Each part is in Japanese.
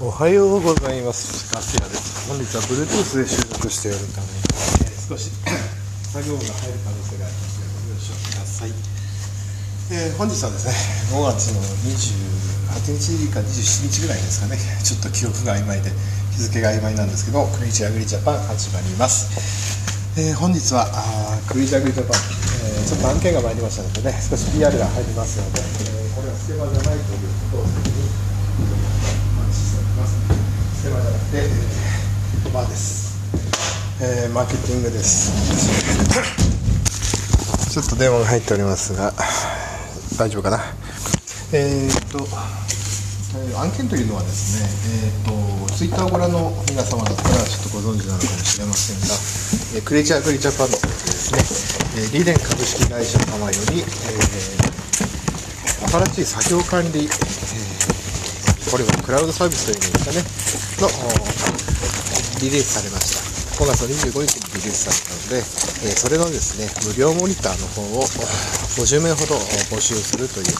おはようございます。ガス屋です。本日は Bluetooth で収録しているために、えー少し 作業が入る可能性がありますのでご了承ください、えー本日はですね5月の28日か27日ぐらいですかね。ちょっと記憶が曖昧で日付が曖昧なんですけどクリーチアグリジャパン始まります。えー本日はあークリーチアグリジャパン、えーちょっと案件が参りましたのでね少し PR が入りますので、えーこれはスケバじゃないということを先にお話ししておきますスケバじゃなくて、えー、バーです、えーマーケティングです。ちょっと電話が入っておりますが大丈夫かな？えーっとえー案件というのはですね、えー、とツイッターをご覧の皆様だったらちょっとご存知なのかもしれませんが、えークレイチャーグリジャーパンのですね、えーリーデン株式会社様より、えー新しい作業管理、えーこれはクラウドサービスというんですかね、のリリースされました。5月25日にリリースされたので、えそれのですね、無料モニターの方を50名ほど募集するという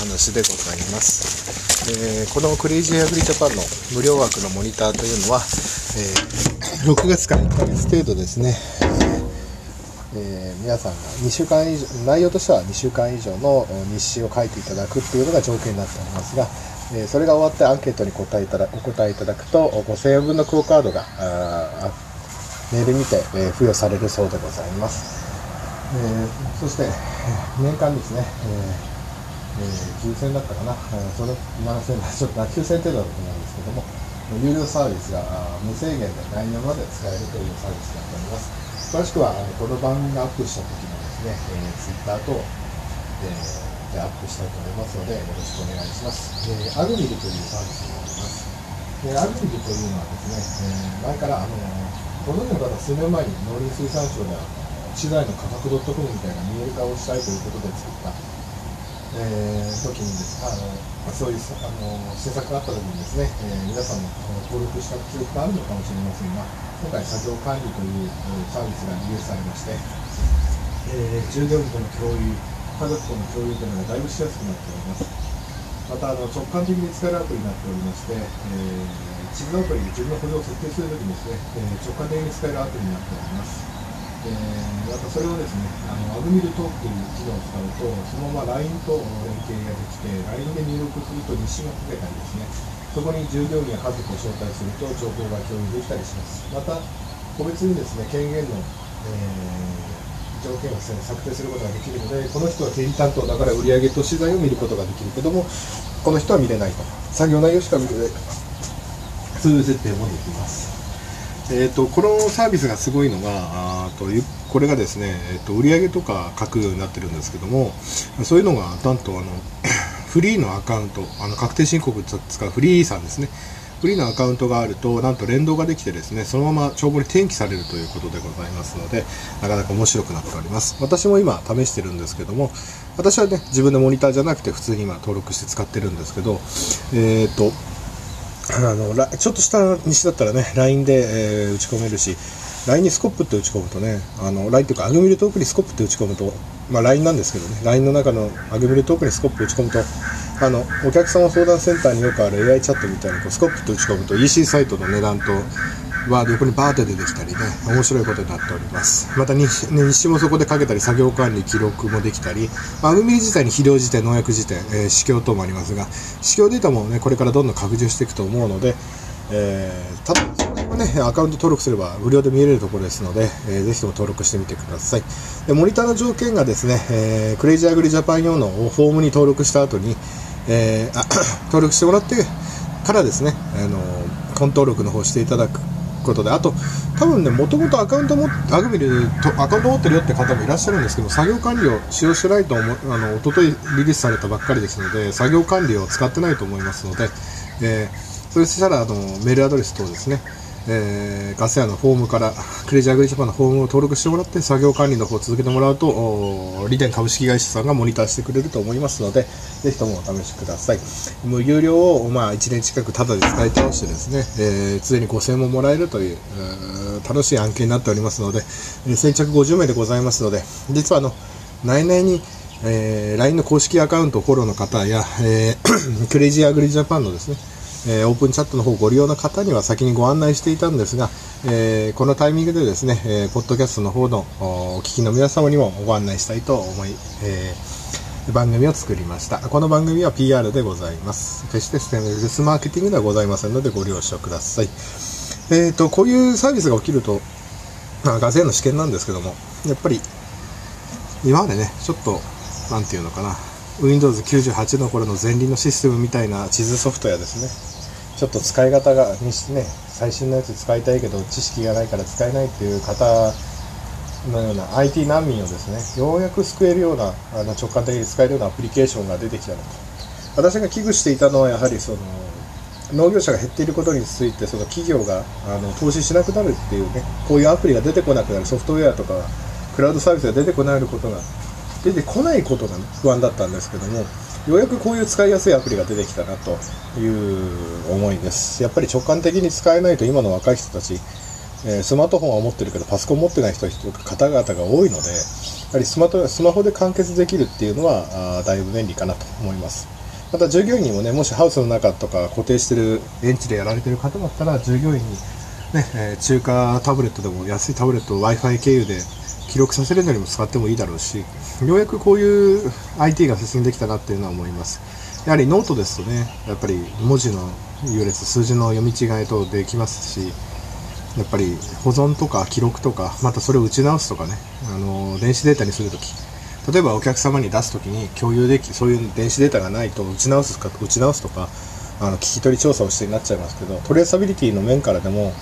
話でございます。えーこのクレイジーアグリジャパンの無料枠のモニターというのは、え6月から1ヶ月程度ですね、えー皆さんが2週間以上内容としては2週間以上の日誌を書いていただくっていうのが条件になっておりますが、えそれが終わってアンケートに答えただお答えいただくと5000円分のクオカードがあメールにて、え付与されるそうでございます、えそして 年間ですね、ええー9000だったかな、えーその7000だちょっと9000程度だと思うんですけども有料サービスが無制限で来年まで使えるというサービスになっております。詳しくはこの番組がアップした時のですね、えー、Twitter と、えーアップしたいと思いますのでよろしくお願いします、えーアグミルというサービスになります。でアグミルというのはですね、えー前からあのご存知の方数年前に農林水産省であの資材の価格 .com みたいな見える化をしたいということで作ったえー時にですあのそういうあの施策があった時にですね、えー皆さんも登録した記憶があるのかもしれませんが今回作業管理というえーサービスがリリースされまして、えー従業員との共有家族との共有というのがだいぶしやすくなっておりますまたあの直感的に使えるアプリになっておりまして、えー地図アプリで自分の補助を設定するときにですね、えー直感的に使えるアプリになっておりますえーまたそれをですね、あのアグミルトークという機能を使うと、そのまま LINE と連携ができて、LINE で入力すると日誌が書けたりですね、そこに従業員や家族を招待すると情報が共有できたりします。また、個別にですね、権限の、えー条件をですね策定することができるので、この人は経理担当だから売上と資材を見ることができるけども、この人は見れないと。作業内容しか見れないと。そういう設定もできます。えー、とこのサービスがすごいのがあとこれがですね、えー、と売上とか書くようになってるんですけどもそういうのがなんとあの フリーのアカウントあの確定申告使うフリーさんですねフリーのアカウントがあるとなんと連動ができてですねそのまま帳簿に転記されるということでございますのでなかなか面白くなっております。私も今試してるんですけども私はね自分でモニターじゃなくて普通に今登録して使ってるんですけどえっ、とあのちょっとした西だったらね LINE で、えー打ち込めるし LINE にスコップって打ち込むとねあの LINE というかアグミルトークにスコップって打ち込むと、まあ、LINE なんですけどね LINE の中のアグミルトークにスコップ打ち込むとあのお客様相談センターによくある AI チャットみたいにこうスコップって打ち込むと EC サイトの値段とは横にバーって出てきたりね面白いことになっております。また日誌もそこでかけたり作業管理記録もできたり、まあ、アグミル自体に肥料辞典農薬辞典、えー、試供等もありますが試供データもねこれからどんどん拡充していくと思うのでえー、ただその辺はねアカウント登録すれば無料で見れるところですので、えーぜひとも登録してみてください。でモニターの条件がですね、えークレイジーアグリジャパン用のフォームに登録した後に、えー 登録してもらってからですね、あのコン登録の方していただくことであと多分ねもともとアカウントもアグミルとアカウント持ってるよって方もいらっしゃるんですけど作業管理を使用してないと思うあの一昨日リリースされたばっかりですので作業管理を使ってないと思いますので、えーそしたらあのメールアドレス等ですね、えーガス屋のフォームからクレイジーアグリジャパンのフォームを登録してもらって作業管理の方を続けてもらうとおリデン株式会社さんがモニターしてくれると思いますのでぜひともお試しください。もう有料を、まあ、1年近くタダで使い倒してですね、えー常に5000円ももらえるという楽しい案件になっておりますので、えー先着50名でございますので実はあの内々にえー LINE の公式アカウントをフォローの方や、えー クレイジーアグリジャパンのですね、えー、オープンチャットの方をご利用の方には先にご案内していたんですが、えー、このタイミングでですね、えー、ポッドキャストの方のお聞きの皆様にもご案内したいと思い、えー、番組を作りました。この番組は PR でございます。決してステムレスマーケティングではございませんのでご了承ください。えっ、と、こういうサービスが起きると、まあ、ガセの試験なんですけども、やっぱり、今までね、ちょっと、なんていうのかな、Windows 98の頃の前輪のシステムみたいな地図ソフトやですね、ちょっと使い方がにしてね最新のやつ使いたいけど知識がないから使えないっていう方のような IT 難民をですねようやく救えるようなあの直感的に使えるようなアプリケーションが出てきたの。と私が危惧していたのはやはりその農業者が減っていることについてその企業があの投資しなくなるっていうねこういうアプリが出てこなくなるソフトウェアとかクラウドサービスが出てこないことが出てこないことが、不安だったんですけどもようやくこういう使いやすいアプリが出てきたなという思いです。やっぱり直感的に使えないと今の若い人たち、えー、スマートフォンは持ってるけどパソコン持ってない人方々が多いのでやはりスマトスマホで完結できるっていうのはあだいぶ便利かなと思います。また従業員にもねもしハウスの中とか固定してる園地でやられてる方だったら従業員にね、えー、中華タブレットでも安いタブレットを w i f i 経由で記録させるのにも使ってもいいだろうしようやくこういう IT が進んできたなっていうのは思います。やはりノートですとねやっぱり文字の羅列数字の読み違いとできますしやっぱり保存とか記録とかまたそれを打ち直すとかねあの電子データにするとき。例えばお客様に出すときに共有できそういう電子データがないと打ち直すか打ち直すとかあの聞き取り調査をしてになっちゃいますけどトレーサビリティの面からでも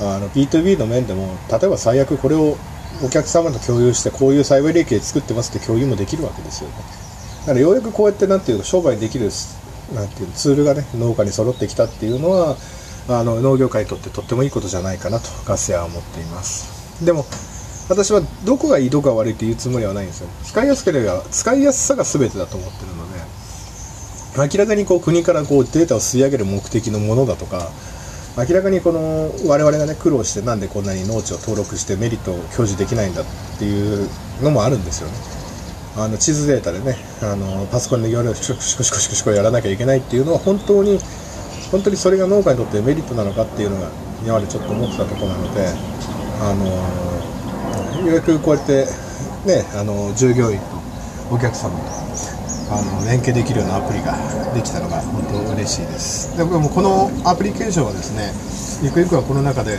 あの B2B の面でも例えば最悪これをお客様と共有してこういう栽培利益で作ってますって共有もできるわけですよね。だからようやくこうやってなんていう商売できるなんていうツールがね農家に揃ってきたっていうのはあの農業界にとってとってもいいことじゃないかなとガス屋は思っています。でも私はどこがいいどこが悪いっていうつもりはないんですよ。使いやすければ使いやすさが全てだと思ってるので明らかにこう国からこうデータを吸い上げる目的のものだとか明らかにこの我々がね苦労してなんでこんなに農地を登録してメリットを享受できないんだっていうのもあるんですよね。あの地図データでねあのパソコンでいろいろシコシコシコシコやらなきゃいけないっていうのは本当に本当にそれが農家にとってメリットなのかっていうのが今までちょっと思ってたところなのであのようやくこうやってねあの従業員とお客様とあの連携できるようなアプリができたのが本当嬉しいです。でもこのアプリケーションはですねゆくゆくはこの中で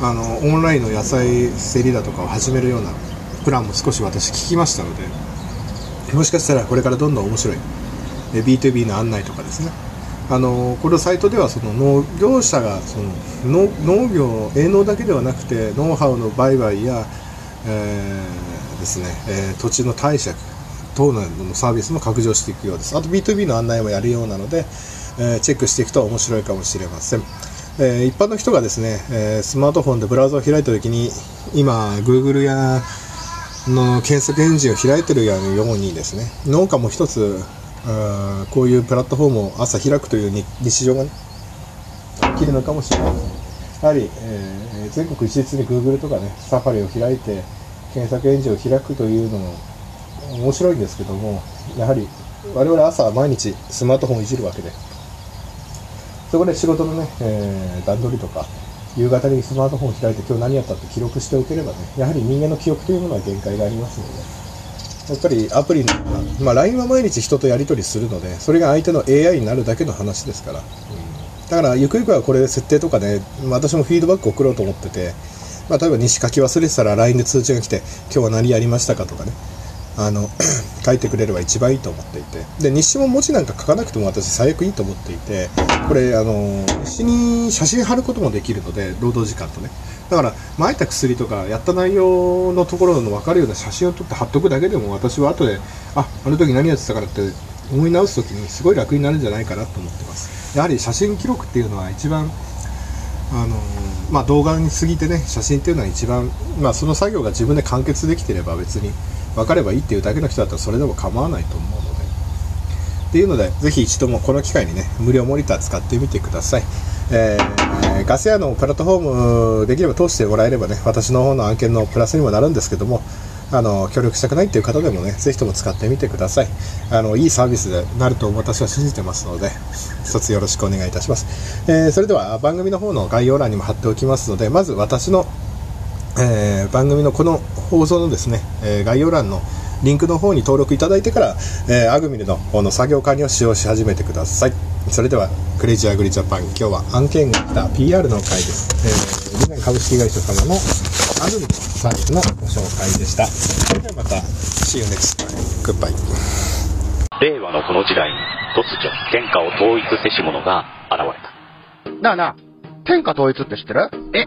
あのオンラインの野菜競りだとかを始めるようなプランも少し私聞きましたのでもしかしたらこれからどんどん面白い B2B の案内とかですね。あのこのサイトではその農業者がその農業営農だけではなくてノウハウの売買や、えー、ですね、えー、土地の貸借等のサービスも拡張していくようです。あと B2B の案内もやるようなので、えー、チェックしていくと面白いかもしれません。えー、一般の人がですね、えー、スマートフォンでブラウザを開いた時に、今、Google やの検索エンジンを開いてるようにですね、農家も一つ、あこういうプラットフォームを朝開くという日常が、ね、起きるのかもしれません。やはり、えー、全国一律に Google とかね、サファリを開いて、検索エンジンを開くというのも面白いんですけどもやはり我々朝毎日スマートフォンをいじるわけで。そこで仕事のね、えー、段取りとか夕方にスマートフォンを開いて今日何やったって記録しておければねやはり人間の記憶というものは限界がありますので。やっぱりアプリの、まあ、LINE は毎日人とやり取りするのでそれが相手の AI になるだけの話ですから、うん、だからゆくゆくはこれ設定とかね私もフィードバック送ろうと思ってて、まあ、例えば西書き忘れてたら LINE で通知が来て今日は何やりましたかとかね。あの 書いてくれれば一番いいと思っていて。で日誌も文字なんか書かなくても私最悪いいと思っていてこれあの日誌に写真貼ることもできるので労働時間とね。だから撒いた薬とかやった内容のところの分かるような写真を撮って貼っとくだけでも私は後でああの時何やってたからって思い直す時にすごい楽になるんじゃないかなと思ってます。やはり写真記録っていうのは一番あのまあ、動画に過ぎてね写真っていうのは一番、まあ、その作業が自分で完結できてれば別に分かればいいっていうだけの人だったらそれでも構わないと思うので。っていうのでぜひ一度もこの機会にね無料モニター使ってみてください、えー、ガス屋のプラットフォームできれば通してもらえればね私の方の案件のプラスにもなるんですけどもあの協力したくないっていう方でもねぜひとも使ってみてください。あのいいサービスでなると私は信じてますので一つよろしくお願いいたします、えーそれでは番組の方の概要欄にも貼っておきますのでまず私のえー番組のこの放送のですね、えー概要欄のリンクの方に登録いただいてから、えーアグミルの方の作業管理を使用し始めてください。それではクレイジーアグリジャパン今日は案件が来た PR の回です、えー、リナ株式会社様のアグミルのサービスのご紹介でした。それではまた See you next time. Goodbye. 令和のこの時代に突如天下を統一せし者が現れた。なあなあ、天下統一って知ってる？え、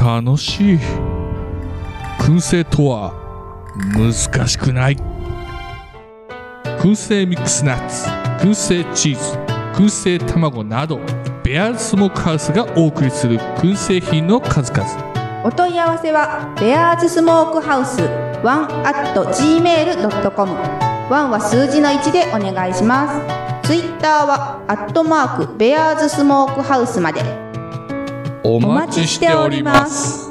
楽しい。燻製とは難しくない。燻製ミックスナッツ燻製チーズ燻製卵などベアーズスモークハウスがお送りする燻製品の数々。お問い合わせはベアーズスモークハウスワン at gmail.com ワンは数字の1でお願いします。ツイッターはアットマークベアーズスモークハウスまで。お待ちしております。